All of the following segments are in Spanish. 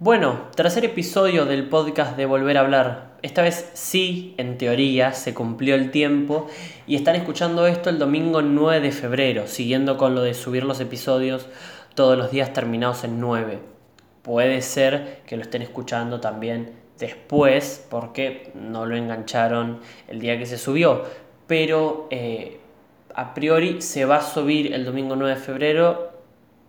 Bueno, tercer episodio del podcast de Volver a hablar. Esta vez sí, en teoría, se cumplió el tiempo y están escuchando esto el domingo 9 de febrero, siguiendo con lo de subir los episodios todos los días terminados en 9. Puede ser que lo estén escuchando también después porque no lo engancharon el día que se subió, pero eh, a priori se va a subir el domingo 9 de febrero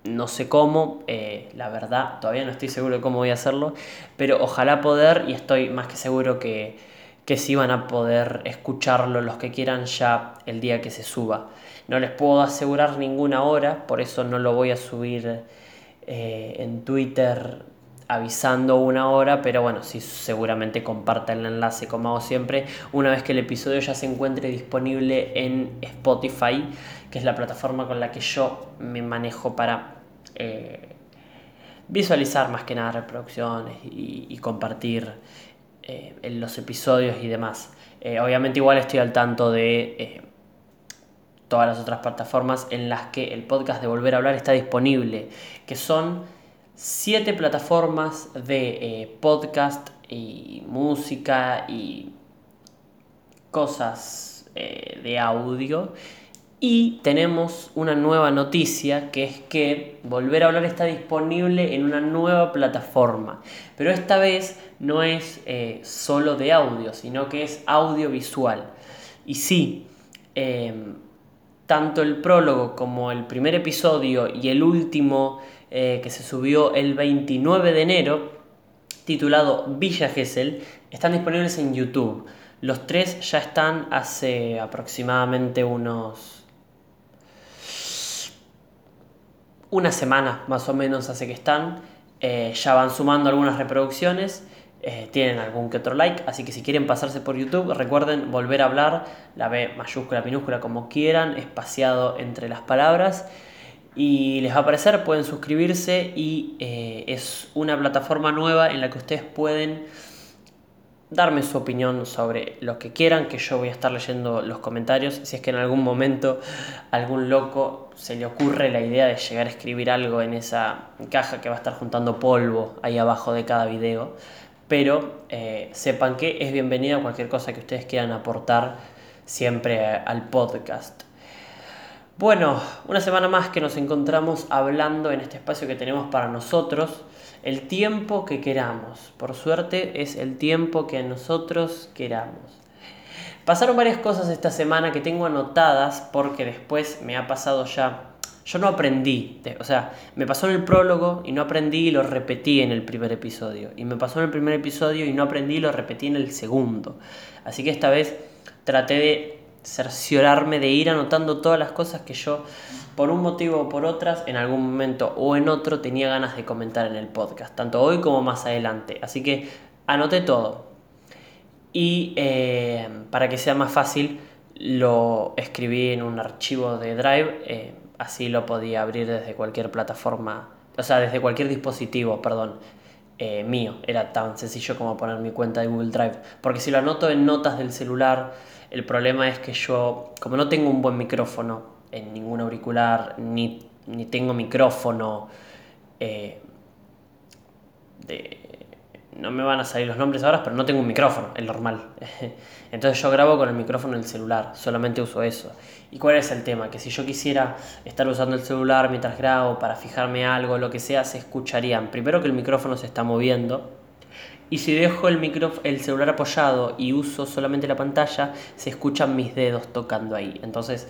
no sé cómo, eh, la verdad, todavía no estoy seguro de cómo voy a hacerlo, pero ojalá poder y estoy más que seguro que, que sí van a poder escucharlo los que quieran ya el día que se suba. No les puedo asegurar ninguna hora, por eso no lo voy a subir eh, en Twitter avisando una hora, pero bueno, sí seguramente comparta el enlace como hago siempre, una vez que el episodio ya se encuentre disponible en Spotify, que es la plataforma con la que yo me manejo para eh, visualizar más que nada reproducciones y, compartir eh, los episodios y demás. Eh, obviamente igual estoy al tanto de todas las otras plataformas en las que el podcast de Volver a Hablar está disponible, que son siete plataformas de podcast y música y cosas de audio. Y tenemos una nueva noticia que es que Volver a hablar está disponible en una nueva plataforma. Pero esta vez no es eh, solo de audio, sino que es audiovisual. Y sí, em, tanto el prólogo como el primer episodio y el último eh, que se subió el 29 de enero, titulado Villa Gesell, están disponibles en YouTube. Los tres ya están hace aproximadamente unos... Una semana más o menos hace que están. Eh, ya van sumando algunas reproducciones. Eh, tienen algún que otro like, así que si quieren pasarse por YouTube, recuerden volver a hablar, la B mayúscula, minúscula, como quieran, espaciado entre las palabras y les va a aparecer, pueden suscribirse y eh, es una plataforma nueva en la que ustedes pueden darme su opinión sobre lo que quieran, que yo voy a estar leyendo los comentarios. Si es que en algún momento algún loco se le ocurre la idea de llegar a escribir algo en esa caja que va a estar juntando polvo ahí abajo de cada video. Pero eh, sepan que es bienvenida cualquier cosa que ustedes quieran aportar siempre al podcast. Bueno, una semana más que nos encontramos hablando en este espacio que tenemos para nosotros, el tiempo que queramos. Por suerte es el tiempo que nosotros queramos. Pasaron varias cosas esta semana que tengo anotadas porque después me ha pasado ya... Yo no aprendí, o sea, me pasó en el prólogo y no aprendí y lo repetí en el primer episodio. Y me pasó en el primer episodio y no aprendí y lo repetí en el segundo. Así que esta vez traté de cerciorarme de ir anotando todas las cosas que yo, por un motivo o por otras, en algún momento o en otro tenía ganas de comentar en el podcast, tanto hoy como más adelante. Así que anoté todo. Y eh, para que sea más fácil, lo escribí en un archivo de Drive, eh, así lo podía abrir desde cualquier plataforma, o sea, desde cualquier dispositivo, perdón. Eh, mío, era tan sencillo como poner mi cuenta de Google Drive. Porque si lo anoto en notas del celular, el problema es que yo, como no tengo un buen micrófono en ningún auricular, ni, tengo micrófono eh, no me van a salir los nombres ahora, pero no tengo un micrófono, el normal. Entonces yo grabo con el micrófono en el celular, solamente uso eso. ¿Y cuál es el tema? Que si yo quisiera estar usando el celular mientras grabo para fijarme algo, lo que sea, se escucharían. Primero que el micrófono se está moviendo y si dejo el, el celular apoyado y uso solamente la pantalla, se escuchan mis dedos tocando ahí. Entonces,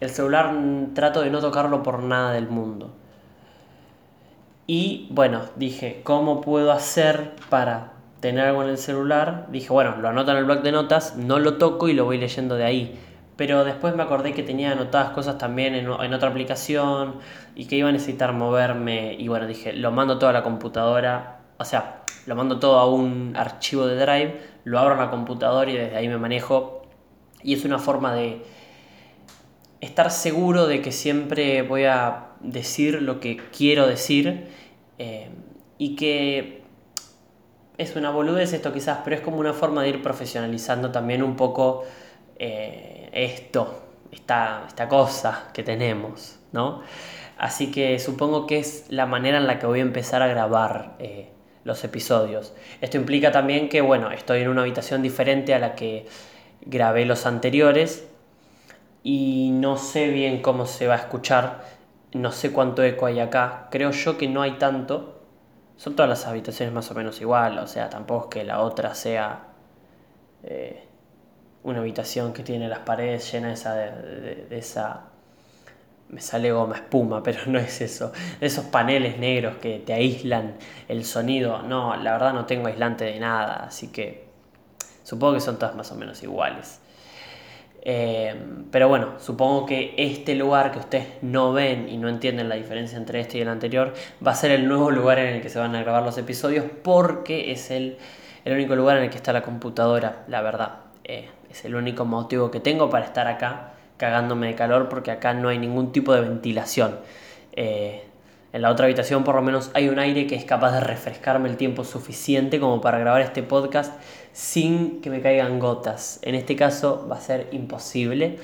el celular mm, trato de no tocarlo por nada del mundo. Y bueno, dije, ¿cómo puedo hacer para tener algo en el celular? Dije, bueno, lo anoto en el blog de notas, no lo toco y lo voy leyendo de ahí. Pero después me acordé que tenía anotadas cosas también en, en otra aplicación y que iba a necesitar moverme. Y bueno, dije, lo mando toda la computadora. O sea, lo mando todo a un archivo de Drive, lo abro en la computadora y desde ahí me manejo. Y es una forma de estar seguro de que siempre voy a decir lo que quiero decir eh, y que es una boludez esto quizás, pero es como una forma de ir profesionalizando también un poco eh, esto, esta, esta cosa que tenemos, ¿no? Así que supongo que es la manera en la que voy a empezar a grabar eh, los episodios. Esto implica también que, bueno, estoy en una habitación diferente a la que grabé los anteriores y no sé bien cómo se va a escuchar, no sé cuánto eco hay acá, creo yo que no hay tanto, son todas las habitaciones más o menos igual, o sea, tampoco es que la otra sea eh, una habitación que tiene las paredes llenas de, de esa me sale goma espuma, pero no es eso. Esos paneles negros que te aíslan el sonido. No, la verdad no tengo aislante de nada, así que supongo que son todas más o menos iguales. Eh, pero bueno, supongo que este lugar que ustedes no ven y no entienden la diferencia entre este y el anterior va a ser el nuevo lugar en el que se van a grabar los episodios porque es el, único lugar en el que está la computadora, la verdad. Eh, es el único motivo que tengo para estar acá cagándome de calor porque acá no hay ningún tipo de ventilación. Eh, en la otra habitación por lo menos hay un aire que es capaz de refrescarme el tiempo suficiente como para grabar este podcast sin que me caigan gotas. En este caso va a ser imposible,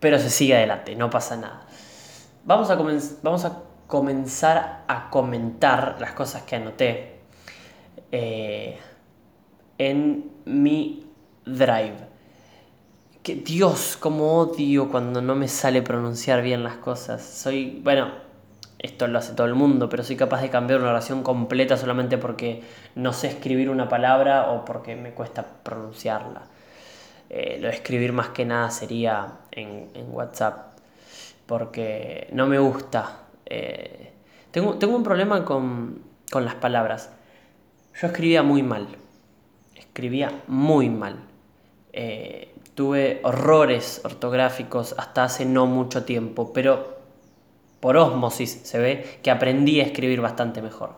pero se sigue adelante, no pasa nada. Vamos a, vamos a comenzar a comentar las cosas que anoté eh, en mi drive. Dios, como odio cuando no me sale pronunciar bien las cosas. Soy, bueno, esto lo hace todo el mundo, pero soy capaz de cambiar una oración completa solamente porque no sé escribir una palabra o porque me cuesta pronunciarla. Eh, lo de escribir más que nada sería en, WhatsApp, porque no me gusta. Eh, tengo, tengo, un problema con, con las palabras. Yo escribía muy mal. Escribía muy mal. Eh, tuve horrores ortográficos hasta hace no mucho tiempo, pero por osmosis se ve que aprendí a escribir bastante mejor.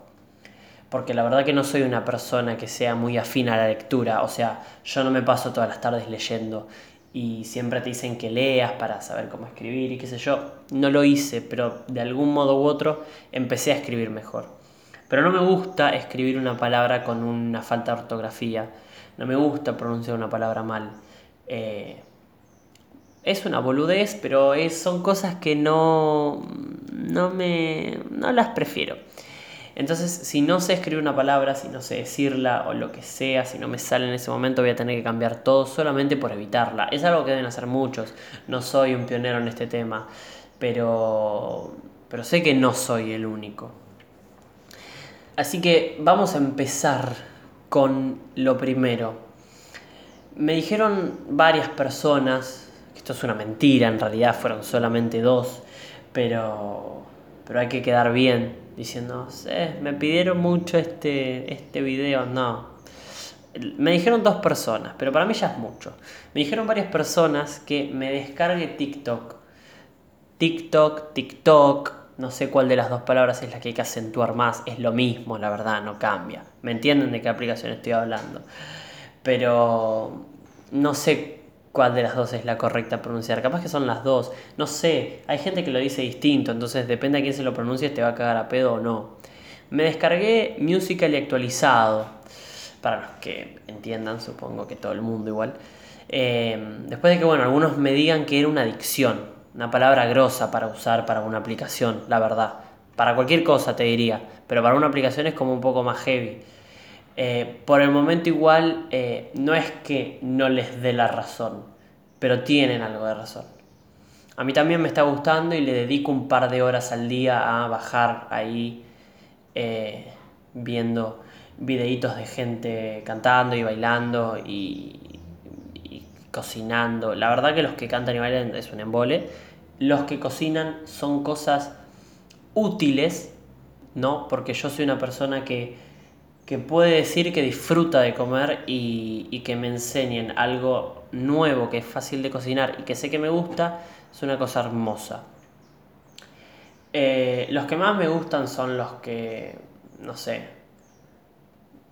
Porque la verdad que no soy una persona que sea muy afín a la lectura, o sea, yo no me paso todas las tardes leyendo y siempre te dicen que leas para saber cómo escribir y qué sé yo. No lo hice, pero de algún modo u otro empecé a escribir mejor. Pero no me gusta escribir una palabra con una falta de ortografía, no me gusta pronunciar una palabra mal. Eh, es una boludez, pero son cosas que no, no, me, no las prefiero. Entonces, si no sé escribir una palabra, si no sé decirla o lo que sea, si no me sale en ese momento, voy a tener que cambiar todo solamente por evitarla. Es algo que deben hacer muchos. No soy un pionero en este tema, pero, pero sé que no soy el único. Así que vamos a empezar con lo primero. Me dijeron varias personas, es una mentira, en realidad fueron solamente dos, pero, pero hay que quedar bien diciendo, me pidieron mucho este, este video, no. Me dijeron dos personas, pero para mí ya es mucho. Me dijeron varias personas que me descargue TikTok. TikTok, TikTok, no sé cuál de las dos palabras es la que hay que acentuar más, es lo mismo, la verdad, no cambia. ¿Me entienden de qué aplicación estoy hablando? Pero no sé cuál de las dos es la correcta pronunciar. Capaz que son las dos. No sé. Hay gente que lo dice distinto. Entonces depende a quién se lo pronuncie, te va a cagar a pedo o no. Me descargué Musical.ly actualizado. Para los que entiendan, supongo que todo el mundo igual. Eh, después de que, bueno, algunos me digan que era una adicción. Una palabra grosa para usar para una aplicación, la verdad. Para cualquier cosa te diría. Pero para una aplicación es como un poco más heavy. Eh, por el momento igual eh, no es que no les dé la razón, pero tienen algo de razón. A mí también me está gustando y le dedico un par de horas al día a bajar ahí eh, viendo videitos de gente cantando y bailando y, y, cocinando. La verdad que los que cantan y bailan es un embole. Los que cocinan son cosas útiles, ¿no? Porque yo soy una persona que que puede decir que disfruta de comer y, que me enseñen algo nuevo que es fácil de cocinar y que sé que me gusta, es una cosa hermosa. Eh, los que más me gustan son los que, no sé,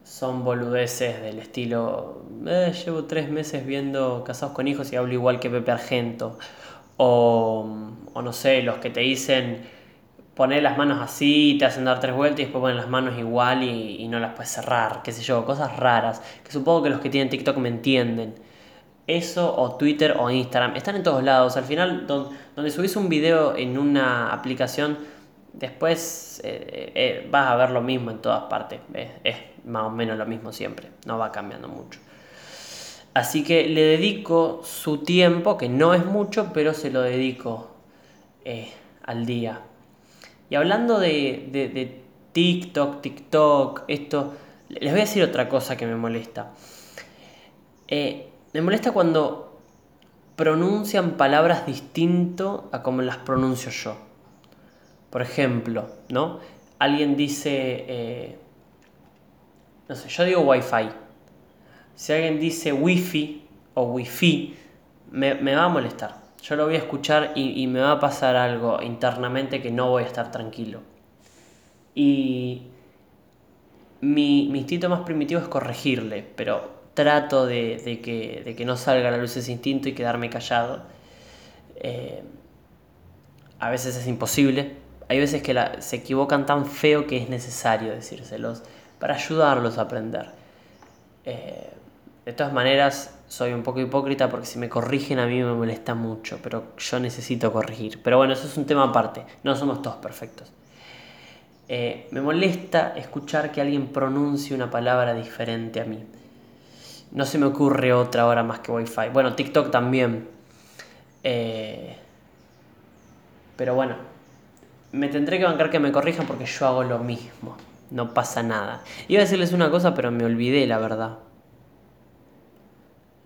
son boludeces del estilo, eh, llevo tres meses viendo Casados con Hijos y hablo igual que Pepe Argento. O, o no sé, los que te dicen poner las manos así, te hacen dar tres vueltas y después ponen las manos igual y, no las puedes cerrar, qué sé yo, cosas raras, que supongo que los que tienen TikTok me entienden. Eso o Twitter o Instagram, están en todos lados. Al final, donde subís un video en una aplicación, después eh, eh, vas a ver lo mismo en todas partes. es más o menos lo mismo siempre, no va cambiando mucho. Así que le dedico su tiempo, que no es mucho, pero se lo dedico eh, al día. Y hablando de, de, TikTok, TikTok, esto, les voy a decir otra cosa que me molesta. Eh, me molesta cuando pronuncian palabras distinto a como las pronuncio yo. Por ejemplo, ¿no? Alguien dice, eh, no sé, yo digo Wi-Fi si alguien dice wifi o wifi, me, me va a molestar. Yo lo voy a escuchar y, me va a pasar algo internamente que no voy a estar tranquilo. Y mi, instinto más primitivo es corregirle, pero trato de, que, no salga a la luz ese instinto y quedarme callado. Eh, a veces es imposible. Hay veces que se equivocan tan feo que es necesario decírselos para ayudarlos a aprender. Eh, de todas maneras, soy un poco hipócrita porque si me corrigen a mí me molesta mucho, pero yo necesito corregir. Pero bueno, eso es un tema aparte, no somos todos perfectos. Eh, me molesta escuchar que alguien pronuncie una palabra diferente a mí. No se me ocurre otra ahora más que Wi-Fi. Bueno, TikTok también. Eh, pero bueno, me tendré que bancar que me corrijan porque yo hago lo mismo. No pasa nada. Iba a decirles una cosa, pero me olvidé, la verdad.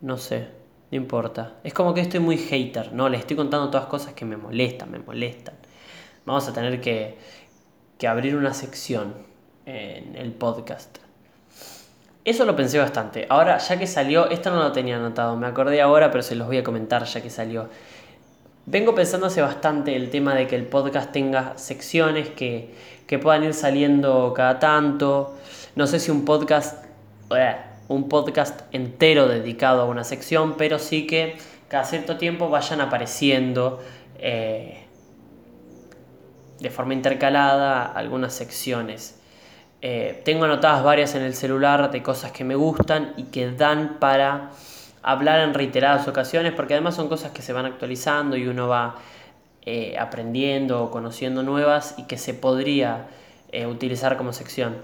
No sé, no importa. Es como que estoy muy hater, ¿no? Les estoy contando todas cosas que me molestan, me molestan. Vamos a tener que, que abrir una sección en el podcast. Eso lo pensé bastante. Ahora, ya que salió, esto no lo tenía anotado, me acordé ahora, pero se los voy a comentar ya que salió. Vengo pensando hace bastante el tema de que el podcast tenga secciones que, que puedan ir saliendo cada tanto. No sé si un podcast un podcast entero dedicado a una sección, pero sí que cada cierto tiempo vayan apareciendo eh, de forma intercalada algunas secciones. Eh, tengo anotadas varias en el celular de cosas que me gustan y que dan para hablar en reiteradas ocasiones, porque además son cosas que se van actualizando y uno va eh, aprendiendo o conociendo nuevas y que se podría utilizar como sección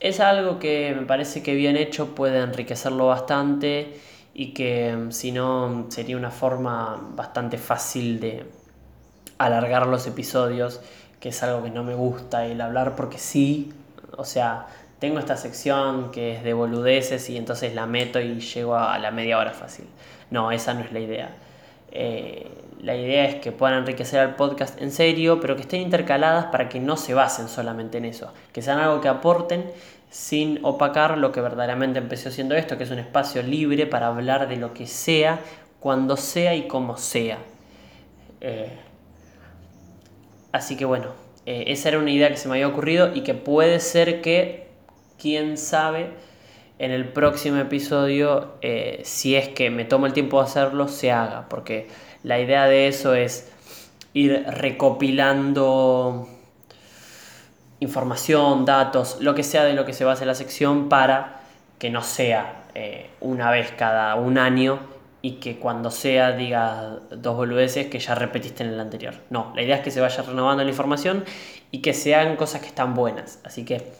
es algo que me parece que bien hecho puede enriquecerlo bastante y que mm, si no sería una forma bastante fácil de alargar los episodios, que es algo que no me gusta el hablar porque sí, o sea, tengo esta sección que es de boludeces y entonces la meto y llego a la media hora fácil. No, esa no es la idea. Eh, la idea es que puedan enriquecer al podcast en serio, pero que estén intercaladas para que no se basen solamente en eso, que sean algo que aporten sin opacar lo que verdaderamente empezó siendo esto, que es un espacio libre para hablar de lo que sea, cuando sea y como sea. Eh, así que bueno, eh, esa era una idea que se me había ocurrido y que puede ser que, quién sabe, en el próximo episodio, si es que me tomo el tiempo de hacerlo, se haga, porque la idea de eso es ir recopilando información, datos, lo que sea de lo que se base la sección para que no sea eh, una vez cada un año y que cuando sea diga dos boludeces que ya repetiste en el anterior. No, la idea es que se vaya renovando la información y que sean cosas que están buenas. Así que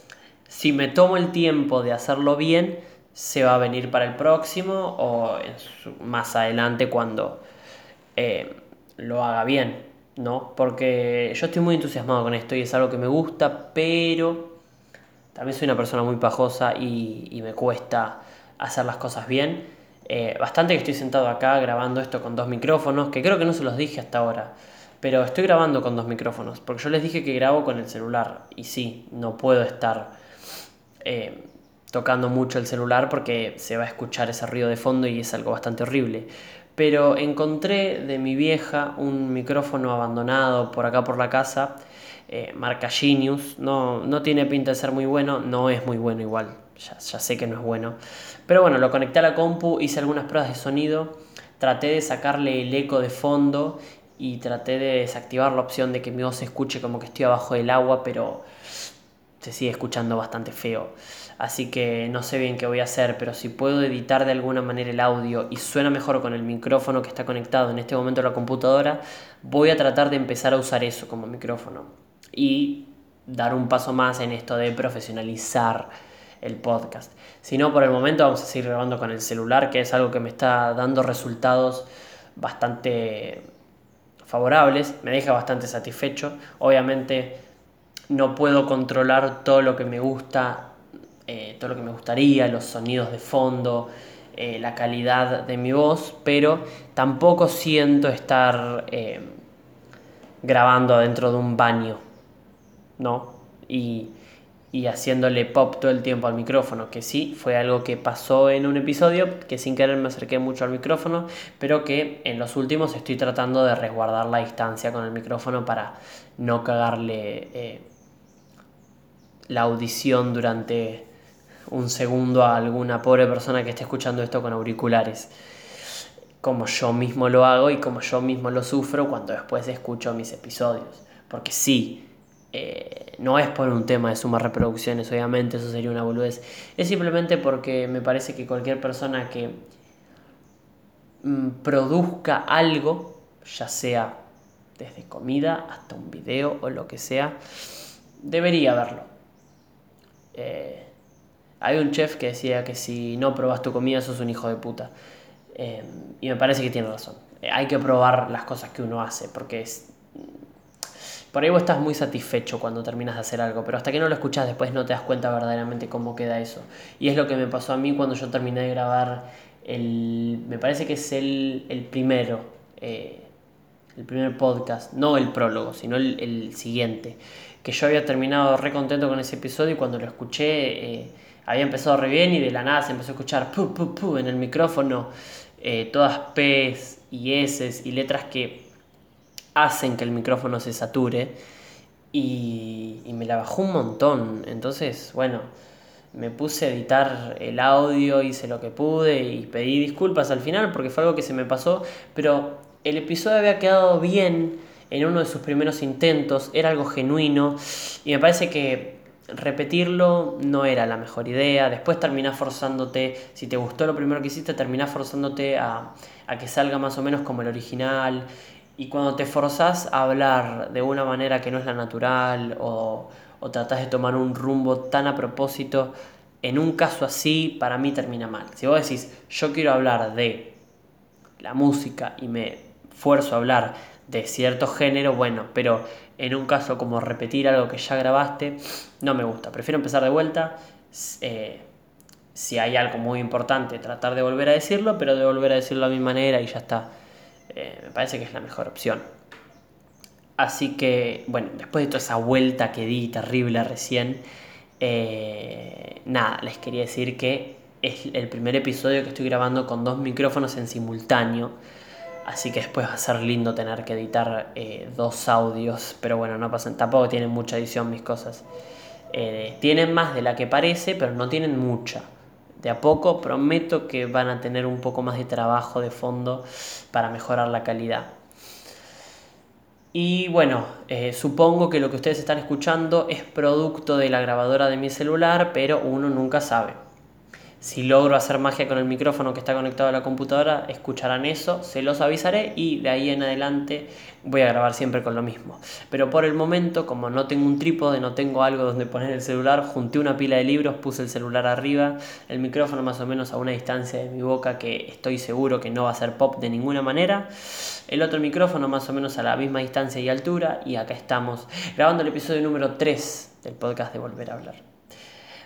si me tomo el tiempo de hacerlo bien, se va a venir para el próximo o más adelante cuando eh, lo haga bien, ¿no? Porque yo estoy muy entusiasmado con esto y es algo que me gusta, pero también soy una persona muy pajosa y, me cuesta hacer las cosas bien. Eh, bastante que estoy sentado acá grabando esto con dos micrófonos, que creo que no se los dije hasta ahora, pero estoy grabando con dos micrófonos, porque yo les dije que grabo con el celular y sí, no puedo estar eh, tocando mucho el celular porque se va a escuchar ese ruido de fondo y es algo bastante horrible. Pero encontré de mi vieja un micrófono abandonado por acá por la casa, eh, marca Genius, no, no tiene pinta de ser muy bueno, no es muy bueno igual, ya, ya sé que no es bueno, pero bueno, lo conecté a la compu, hice algunas pruebas de sonido, traté de sacarle el eco de fondo y traté de desactivar la opción de que mi voz se escuche como que estoy abajo del agua, pero se sigue escuchando bastante feo así que no sé bien qué voy a hacer, pero si puedo editar de alguna manera el audio y suena mejor con el micrófono que está conectado en este momento a la computadora, voy a tratar de empezar a usar eso como micrófono. y dar un paso más en esto de profesionalizar el podcast. Si no, por el momento vamos a seguir grabando con el celular, que es algo que me está dando resultados bastante favorables, me deja bastante satisfecho. Obviamente no puedo controlar todo lo que me gusta, eh, todo lo que me gustaría, los sonidos de fondo, eh, la calidad de mi voz, pero tampoco siento estar eh, grabando dentro de un baño, ¿no? Y, y haciéndole pop todo el tiempo al micrófono, que sí, fue algo que pasó en un episodio, que sin querer me acerqué mucho al micrófono, pero que en los últimos estoy tratando de resguardar la distancia con el micrófono para no cagarle la audición durante un segundo a alguna pobre persona que esté escuchando esto con auriculares. Como yo mismo lo hago y como yo mismo lo sufro cuando después escucho mis episodios. Porque sí, eh, no es por un tema de sumas reproducciones, obviamente, eso sería una boludez. Es simplemente porque me parece que cualquier persona que mm, produzca algo, ya sea desde comida hasta un video o lo que sea, debería verlo. Eh, hay un chef que decía que si no probas tu comida sos un hijo de puta. Eh, y me parece que tiene razón. Eh, hay que probar las cosas que uno hace, porque es... Por ahí vos estás muy satisfecho cuando terminas de hacer algo, pero hasta que no lo escuchas después no te das cuenta verdaderamente cómo queda eso. Y es lo que me pasó a mí cuando yo terminé de grabar el... Me parece que es el, el primero. Eh, el primer podcast, no el prólogo, sino el, siguiente. Que yo había terminado re contento con ese episodio y cuando lo escuché había empezado re bien y de la nada se empezó a escuchar en el micrófono, eh, todas P's y S y letras que hacen que el micrófono se sature y me la bajó un montón. Entonces, bueno, me puse a editar el audio, hice lo que pude y pedí disculpas al final porque fue algo que se me pasó, pero el episodio había quedado bien en uno de sus primeros intentos, era algo genuino y me parece que repetirlo no era la mejor idea. Después terminás forzándote, si te gustó lo primero que hiciste, terminás forzándote a, que salga más o menos como el original. Y cuando te forzás a hablar de una manera que no es la natural o, o tratás de tomar un rumbo tan a propósito, en un caso así para mí termina mal. Si vos decís, yo quiero hablar de la música y me fuerzo a hablar de cierto género, bueno, pero en un caso como repetir algo que ya grabaste, no me gusta. Prefiero empezar de vuelta. Eh, si hay algo muy importante, tratar de volver a decirlo, pero de volver a decirlo a mi manera y ya está. Eh, me parece que es la mejor opción. Así que, bueno, después de toda esa vuelta que di terrible recién, eh, nada, les quería decir que es el primer episodio que estoy grabando con dos micrófonos en simultáneo. Así que después va a ser lindo tener que editar eh, dos audios. Pero bueno, no pasa, tampoco tienen mucha edición mis cosas. Eh, tienen más de la que parece, pero no tienen mucha. De a poco prometo que van a tener un poco más de trabajo de fondo para mejorar la calidad. Y bueno, eh, supongo que lo que ustedes están escuchando es producto de la grabadora de mi celular, pero uno nunca sabe. Si logro hacer magia con el micrófono que está conectado a la computadora, escucharán eso, se los avisaré y de ahí en adelante voy a grabar siempre con lo mismo. Pero por el momento, como no tengo un trípode, no tengo algo donde poner el celular, junté una pila de libros, puse el celular arriba, el micrófono más o menos a una distancia de mi boca que estoy seguro que no va a ser pop de ninguna manera. El otro micrófono más o menos a la misma distancia y altura y acá estamos grabando el episodio número 3 del podcast de Volver a hablar.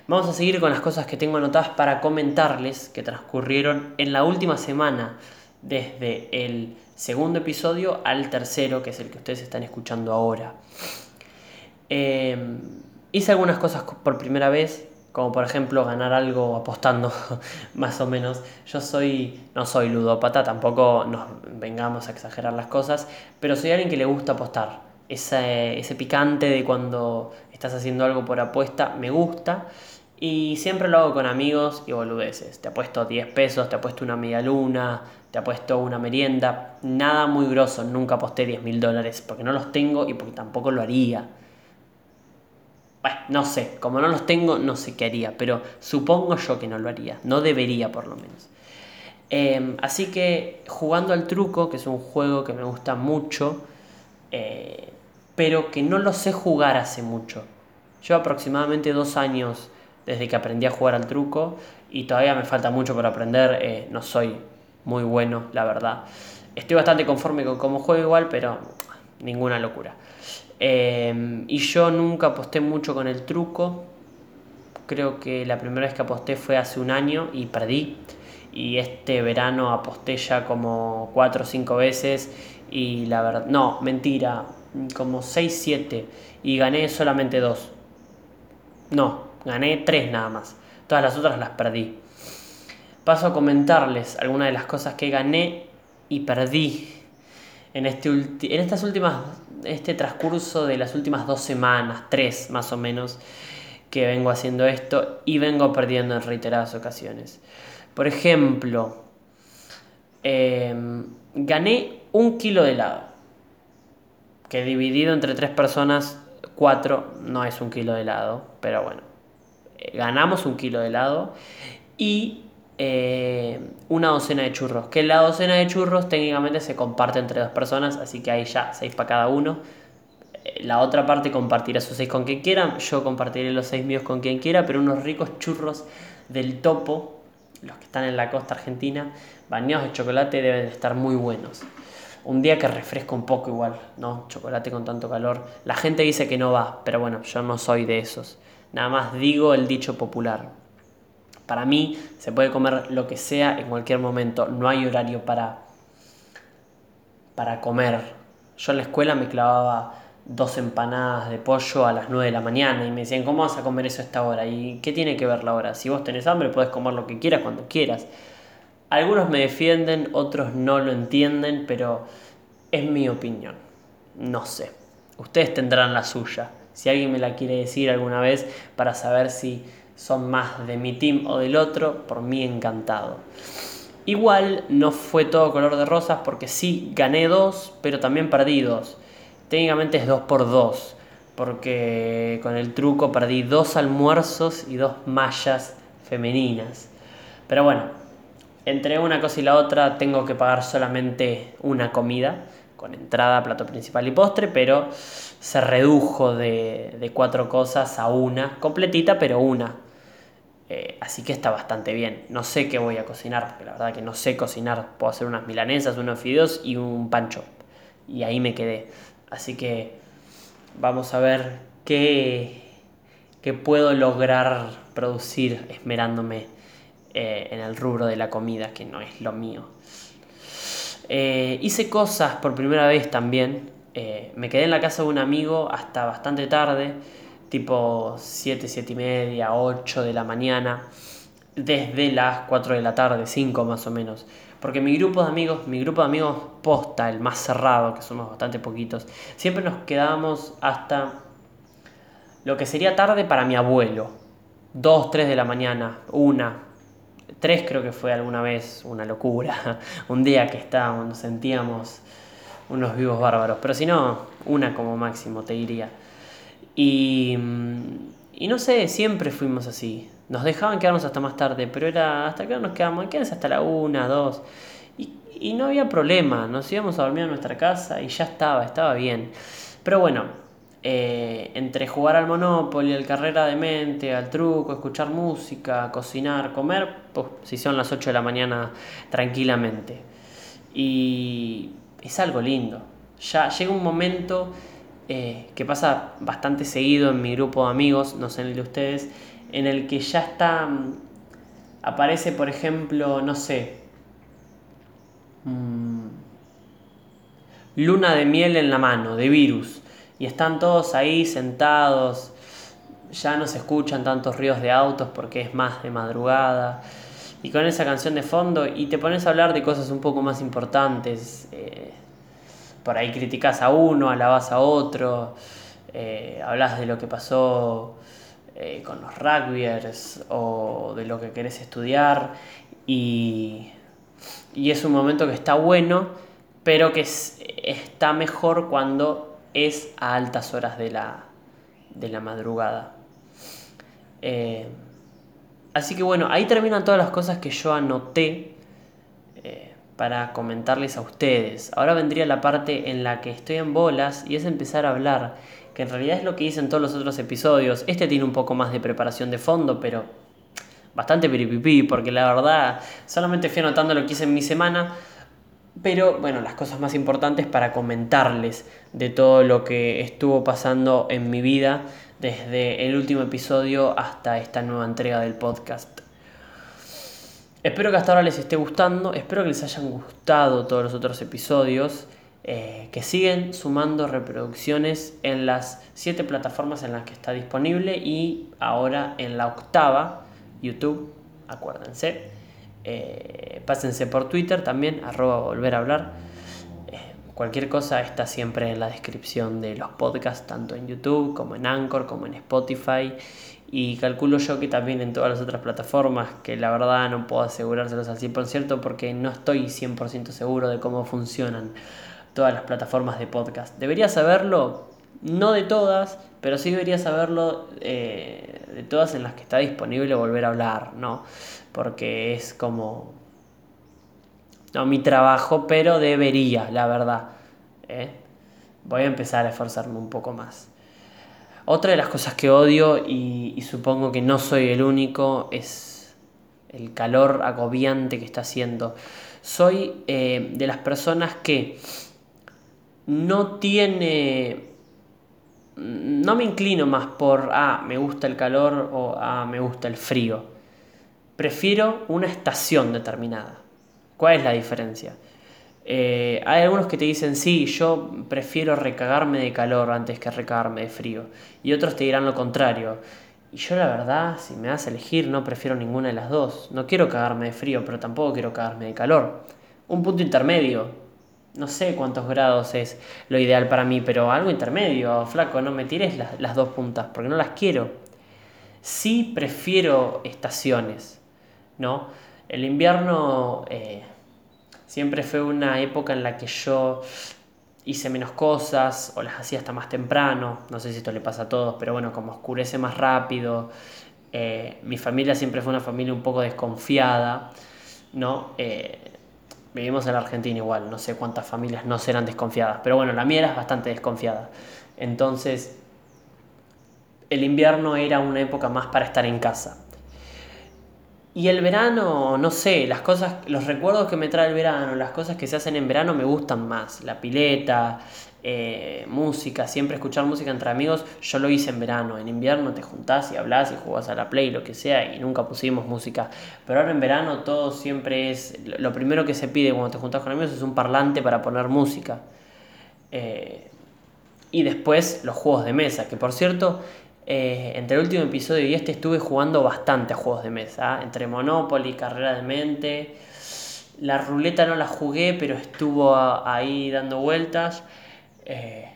Vamos a seguir con las cosas que tengo anotadas para comentarles que transcurrieron en la última semana, desde el segundo episodio al tercero, que es el que ustedes están escuchando ahora. Em, hice algunas cosas por primera vez, como por ejemplo ganar algo apostando, más o menos. Yo soy, no soy ludópata, tampoco nos vengamos a exagerar las cosas, pero soy alguien que le gusta apostar. Ese, ese picante de cuando estás haciendo algo por apuesta me gusta. Y siempre lo hago con amigos y boludeces. Te apuesto 10 pesos, te apuesto una media luna, te apuesto una merienda. Nada muy grosso, nunca aposté 10 mil dólares porque no los tengo y porque tampoco lo haría. Bueno, no sé, como no los tengo, no sé qué haría, pero supongo yo que no lo haría. No debería por lo menos. Em, así que jugando al truco, que es un juego que me gusta mucho, eh, pero que no lo sé jugar hace mucho. Llevo aproximadamente dos años desde que aprendí a jugar al truco y todavía me falta mucho por aprender, eh, no soy muy bueno, la verdad. Estoy bastante conforme con cómo juego igual, pero ninguna locura. Eh, y yo nunca aposté mucho con el truco. Creo que la primera vez que aposté fue hace un año y perdí. Y este verano aposté ya como 4 o 5 veces. Y la verdad, no, mentira, como 6, 7. Y gané solamente 2. No, gané 3 nada más. Todas las otras las perdí. Paso a comentarles algunas de las cosas que gané y perdí en, este en estas últimas, este transcurso de las últimas dos semanas, tres más o menos, que vengo haciendo esto y vengo perdiendo en reiteradas ocasiones. Por ejemplo, em, gané un kilo de helado, que dividido entre tres personas, cuatro no es un kilo de helado, pero bueno, ganamos un kilo de helado y eh, una docena de churros. Que la docena de churros técnicamente se comparte entre dos personas, así que hay ya seis para cada uno. Eh, la otra parte compartirá sus seis con quien quiera, yo compartiré los seis míos con quien quiera, pero unos ricos churros del topo, los que están en la costa argentina, bañados de chocolate deben estar muy buenos. Un día que refresca un poco igual, ¿no? Chocolate con tanto calor. La gente dice que no va, pero bueno, yo no soy de esos. Nada más digo el dicho popular. Para mí se puede comer lo que sea en cualquier momento, no hay horario para, para comer. Yo en la escuela me clavaba dos empanadas de pollo a las 9 de la mañana y me decían, ¿cómo vas a comer eso a esta hora? ¿Y qué tiene que ver la hora? Si vos tenés hambre puedes comer lo que quieras cuando quieras. Algunos me defienden, otros no lo entienden, pero es mi opinión. No sé. Ustedes tendrán la suya. Si alguien me la quiere decir alguna vez para saber si son más de mi team o del otro, por mí encantado. Igual no fue todo color de rosas porque sí gané dos, pero también perdí dos. Técnicamente es dos por dos, porque con el truco perdí dos almuerzos y dos mallas femeninas. Pero bueno, entre una cosa y la otra tengo que pagar solamente una comida, con entrada, plato principal y postre, pero se redujo de, de cuatro cosas a una, completita, pero una. Eh, así que está bastante bien. No sé qué voy a cocinar, porque la verdad que no sé cocinar. Puedo hacer unas milanesas, unos fideos y un pancho. Y ahí me quedé. Así que vamos a ver qué, qué puedo lograr producir esmerándome eh, en el rubro de la comida, que no es lo mío. Eh, hice cosas por primera vez también. me quedé en la casa de un amigo hasta bastante tarde tipo 7, 7 y media, 8 de la mañana, desde las 4 de la tarde, 5 más o menos. Porque mi grupo de amigos, mi grupo de amigos posta, el más cerrado, que somos bastante poquitos, siempre nos quedábamos hasta lo que sería tarde para mi abuelo. 2, 3 de la mañana, 1, 3 creo que fue alguna vez una locura. Un día que estábamos, nos sentíamos unos vivos bárbaros. Pero si no, una como máximo, te diría. Y, y no sé, siempre fuimos así. Nos dejaban quedarnos hasta más tarde, pero era hasta que nos quedamos, quédense hasta la una, dos. Y, y no había problema, nos íbamos a dormir a nuestra casa y ya estaba, estaba bien. Pero bueno, eh, entre jugar al Monopoly, al carrera de mente, al truco, escuchar música, cocinar, comer, pues si son las 8 de la mañana tranquilamente. Y es algo lindo. Ya llega un momento eh, que pasa bastante seguido en mi grupo de amigos, no sé en el de ustedes, en el que ya está, mm, aparece por ejemplo, no sé, mm, luna de miel en la mano, de virus, y están todos ahí sentados, ya no se escuchan tantos ríos de autos porque es más de madrugada, y con esa canción de fondo, y te pones a hablar de cosas un poco más importantes. Eh, por ahí criticas a uno, alabas a otro, eh, hablas de lo que pasó eh, con los rugbyers o de lo que querés estudiar y, es un momento que está bueno, pero que está mejor cuando es a altas horas de la, de la madrugada. Eh, así que bueno, ahí terminan todas las cosas que yo anoté para comentarles a ustedes. Ahora vendría la parte en la que estoy en bolas y es empezar a hablar, que en realidad es lo que hice en todos los otros episodios. Este tiene un poco más de preparación de fondo, pero bastante piripipí, porque la verdad solamente fui anotando lo que hice en mi semana. Pero bueno, las cosas más importantes para comentarles de todo lo que estuvo pasando en mi vida desde el último episodio hasta esta nueva entrega del podcast. Espero que hasta ahora les esté gustando, espero que les hayan gustado todos los otros episodios, eh, que siguen sumando reproducciones en las siete plataformas en las que está disponible y ahora en la octava, YouTube, acuérdense. Eh, pásense por Twitter también, arroba volver a hablar. Eh, cualquier cosa está siempre en la descripción de los podcasts, tanto en YouTube como en Anchor, como en Spotify y calculo yo que también en todas las otras plataformas, que la verdad no puedo asegurárselos al 100% porque no estoy 100% seguro de cómo funcionan todas las plataformas de podcast. Debería saberlo, no de todas, pero sí debería saberlo eh, de todas en las que está disponible volver a hablar, ¿no? Porque es como... No mi trabajo, pero debería, la verdad. ¿eh? Voy a empezar a esforzarme un poco más. Otra de las cosas que odio, y, supongo que no soy el único, es el calor agobiante que está haciendo. Soy eh, de las personas que no tiene... No me inclino más por, ah, me gusta el calor o, ah, me gusta el frío. Prefiero una estación determinada. ¿Cuál es la diferencia? Eh, hay algunos que te dicen, sí, yo prefiero recagarme de calor antes que recagarme de frío. Y otros te dirán lo contrario. Y yo la verdad, si me das a elegir, no prefiero ninguna de las dos. No quiero cagarme de frío, pero tampoco quiero cagarme de calor. Un punto intermedio. No sé cuántos grados es lo ideal para mí, pero algo intermedio, flaco, no me tires las, dos puntas, porque no las quiero. Sí prefiero estaciones, ¿no? El invierno... Eh, Siempre fue una época en la que yo hice menos cosas o las hacía hasta más temprano. No sé si esto le pasa a todos, pero bueno, como oscurece más rápido. Eh, mi familia siempre fue una familia un poco desconfiada, ¿no? Eh, vivimos en la Argentina igual, no sé cuántas familias no serán desconfiadas, pero bueno, la mía era bastante desconfiada. Entonces, el invierno era una época más para estar en casa. Y el verano, no sé, las cosas, los recuerdos que me trae el verano, las cosas que se hacen en verano me gustan más. La pileta, eh, música, siempre escuchar música entre amigos, yo lo hice en verano. En invierno te juntás y hablas y jugás a la play, lo que sea, y nunca pusimos música. Pero ahora en verano todo siempre es, lo primero que se pide cuando te juntás con amigos es un parlante para poner música. Eh, y después los juegos de mesa, que por cierto, eh, entre el último episodio y este estuve jugando bastante a juegos de mesa, ¿ah? entre Monopoly, Carrera de Mente. La ruleta no la jugué, pero estuvo ahí dando vueltas. Eh,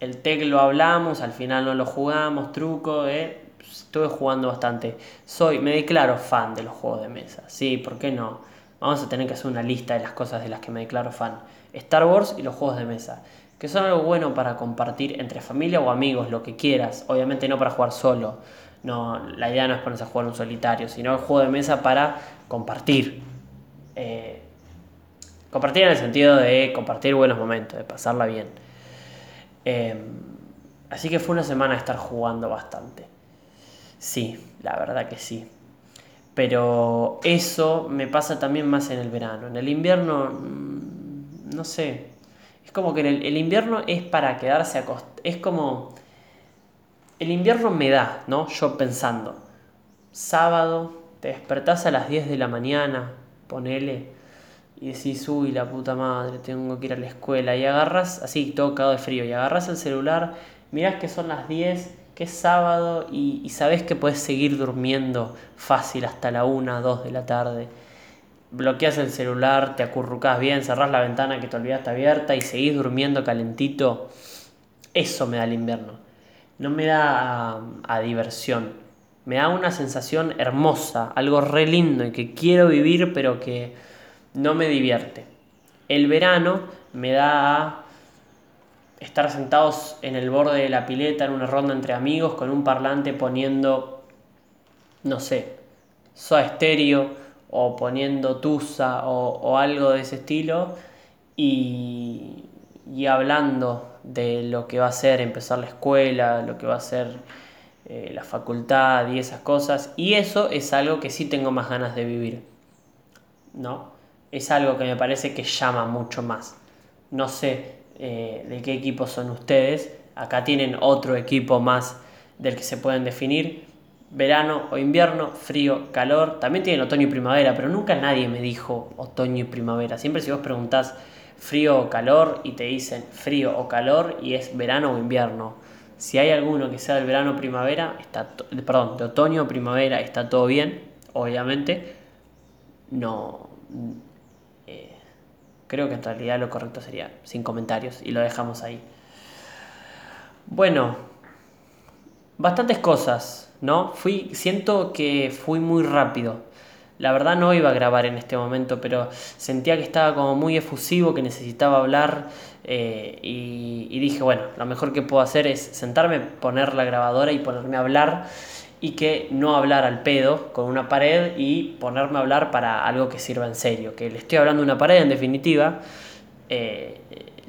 el TEC lo hablamos, al final no lo jugamos, truco, eh. estuve jugando bastante. Soy, me declaro fan de los juegos de mesa, sí, ¿por qué no? Vamos a tener que hacer una lista de las cosas de las que me declaro fan. Star Wars y los juegos de mesa que son algo bueno para compartir entre familia o amigos, lo que quieras. Obviamente no para jugar solo. No, la idea no es ponerse a jugar un solitario, sino el juego de mesa para compartir. Eh, compartir en el sentido de compartir buenos momentos, de pasarla bien. Eh, así que fue una semana de estar jugando bastante. Sí, la verdad que sí. Pero eso me pasa también más en el verano. En el invierno, mm, no sé, es como que el, invierno es para quedarse acostado. Es como. El invierno me da, ¿no? Yo pensando. Sábado, te despertás a las 10 de la mañana, ponele, y decís, uy, la puta madre, tengo que ir a la escuela. Y agarras, así, todo cagado de frío, y agarras el celular, mirás que son las 10, que es sábado, y, y que puedes seguir durmiendo fácil hasta la 1, 2 de la tarde bloqueas el celular, te acurrucas bien, cerrás la ventana que te olvidaste abierta y seguís durmiendo calentito, eso me da el invierno. No me da a, diversión. Me da una sensación hermosa, algo re lindo y que quiero vivir pero que no me divierte. El verano me da a estar sentados en el borde de la pileta en una ronda entre amigos con un parlante poniendo, no sé, soa estéreo o poniendo Tusa o, algo de ese estilo y, y, hablando de lo que va a ser empezar la escuela, lo que va a ser eh, la facultad y esas cosas. Y eso es algo que sí tengo más ganas de vivir. ¿No? Es algo que me parece que llama mucho más. No sé eh, de qué equipo son ustedes. Acá tienen otro equipo más del que se pueden definir verano o invierno, frío, calor. También tienen otoño y primavera, pero nunca nadie me dijo otoño y primavera. Siempre si vos preguntás frío o calor y te dicen frío o calor y es verano o invierno. Si hay alguno que sea del verano o primavera, está perdón, de otoño o primavera, está todo bien, obviamente. No. Eh, creo que en realidad lo correcto sería sin comentarios y lo dejamos ahí. Bueno, bastantes cosas ¿no? Fui, siento que fui muy rápido. La verdad no iba a grabar en este momento, pero sentía que estaba como muy efusivo, que necesitaba hablar eh, y, dije, bueno, lo mejor que puedo hacer es sentarme, poner la grabadora y ponerme a hablar y que no hablar al pedo con una pared y ponerme a hablar para algo que sirva en serio, que le estoy hablando a una pared en definitiva, eh,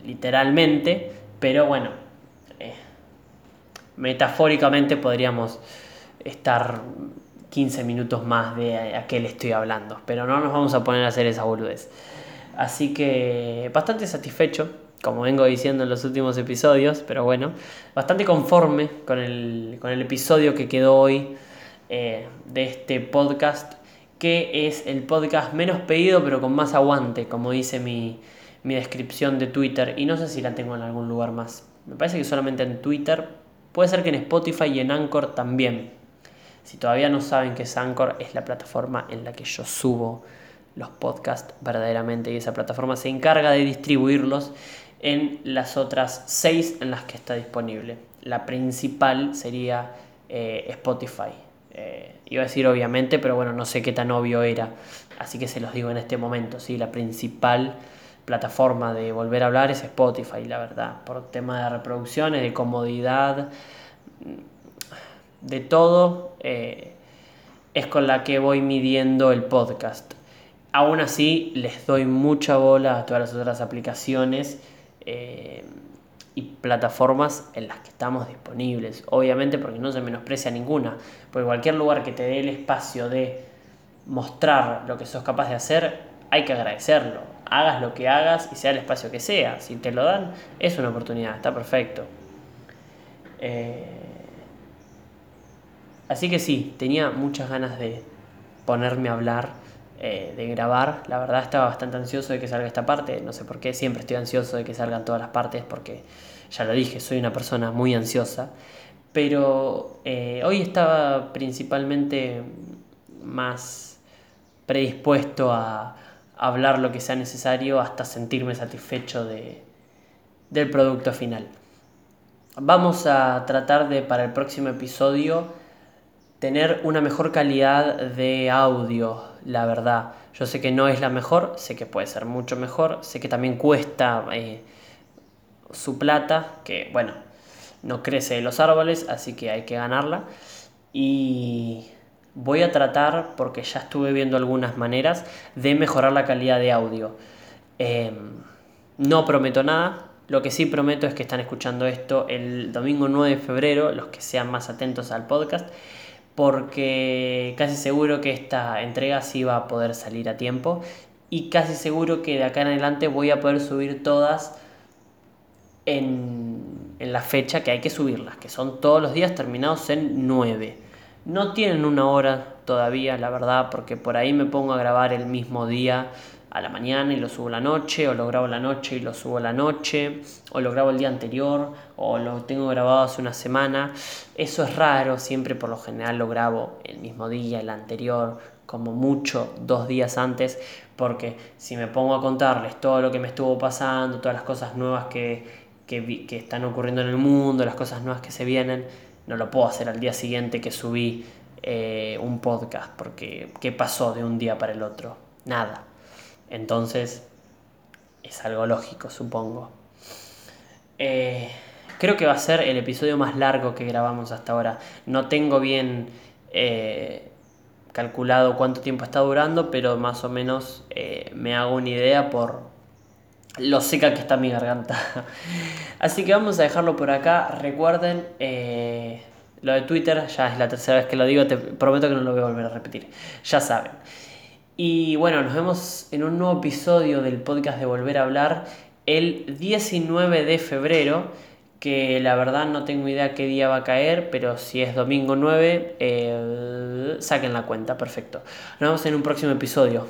literalmente, pero bueno, eh, metafóricamente podríamos estar 15 minutos más de a qué le estoy hablando, pero no nos vamos a poner a hacer esa boludez. Así que bastante satisfecho, como vengo diciendo en los últimos episodios, pero bueno, bastante conforme con el, con el episodio que quedó hoy eh, de este podcast, que es el podcast menos pedido pero con más aguante, como dice mi, mi descripción de Twitter, y no sé si la tengo en algún lugar más. Me parece que solamente en Twitter, puede ser que en Spotify y en Anchor también. Si todavía no saben que es es la plataforma en la que yo subo los podcasts verdaderamente y esa plataforma se encarga de distribuirlos en las otras seis en las que está disponible. La principal sería eh, Spotify. Eh, iba a decir obviamente, pero bueno, no sé qué tan obvio era, así que se los digo en este momento. ¿sí? La principal plataforma de volver a hablar es Spotify, la verdad, por tema de reproducciones, de comodidad de todo eh, es con la que voy midiendo el podcast. Aún así, les doy mucha bola a todas las otras aplicaciones eh, y plataformas en las que estamos disponibles. Obviamente porque no se menosprecia ninguna. Porque cualquier lugar que te dé el espacio de mostrar lo que sos capaz de hacer, hay que agradecerlo. Hagas lo que hagas y sea el espacio que sea. Si te lo dan, es una oportunidad, está perfecto. Eh, Así que sí, tenía muchas ganas de ponerme a hablar, eh, de grabar. La verdad estaba bastante ansioso de que salga esta parte. No sé por qué, siempre estoy ansioso de que salgan todas las partes porque, ya lo dije, soy una persona muy ansiosa. Pero eh, hoy estaba principalmente más predispuesto a hablar lo que sea necesario hasta sentirme satisfecho de, del producto final. Vamos a tratar de para el próximo episodio tener una mejor calidad de audio, la verdad. Yo sé que no es la mejor, sé que puede ser mucho mejor, sé que también cuesta eh, su plata, que bueno, no crece de los árboles, así que hay que ganarla. Y voy a tratar, porque ya estuve viendo algunas maneras, de mejorar la calidad de audio. Em, no prometo nada, lo que sí prometo es que están escuchando esto el domingo 9 de febrero, los que sean más atentos al podcast porque casi seguro que esta entrega sí va a poder salir a tiempo y casi seguro que de acá en adelante voy a poder subir todas en, la fecha que hay que subirlas, que son todos los días terminados en 9. No tienen una hora todavía, la verdad, porque por ahí me pongo a grabar el mismo día a la mañana y lo subo la noche, o lo grabo la noche y lo subo la noche, o lo grabo el día anterior, o lo tengo grabado hace una semana. Eso es raro, siempre por lo general lo grabo el mismo día, el anterior, como mucho dos días antes, porque si me pongo a contarles todo lo que me estuvo pasando, todas las cosas nuevas que, que, que están ocurriendo en el mundo, las cosas nuevas que se vienen, no lo puedo hacer al día siguiente que subí eh, un podcast, porque ¿qué pasó de un día para el otro? Nada. Entonces, es algo lógico, supongo. Eh, creo que va a ser el episodio más largo que grabamos hasta ahora. No tengo bien eh, calculado cuánto tiempo está durando, pero más o menos eh, me hago una idea por lo seca que está mi garganta. Así que vamos a dejarlo por acá. Recuerden, lo de Twitter, ya es la tercera vez que lo digo, te prometo que no lo voy a volver a repetir. Ya saben. Y bueno, nos vemos en un nuevo episodio del podcast de Volver a Hablar el 19 de febrero, que la verdad no tengo idea qué día va a caer, pero si es domingo 9, eh, saquen la cuenta, perfecto. Nos vemos en un próximo episodio.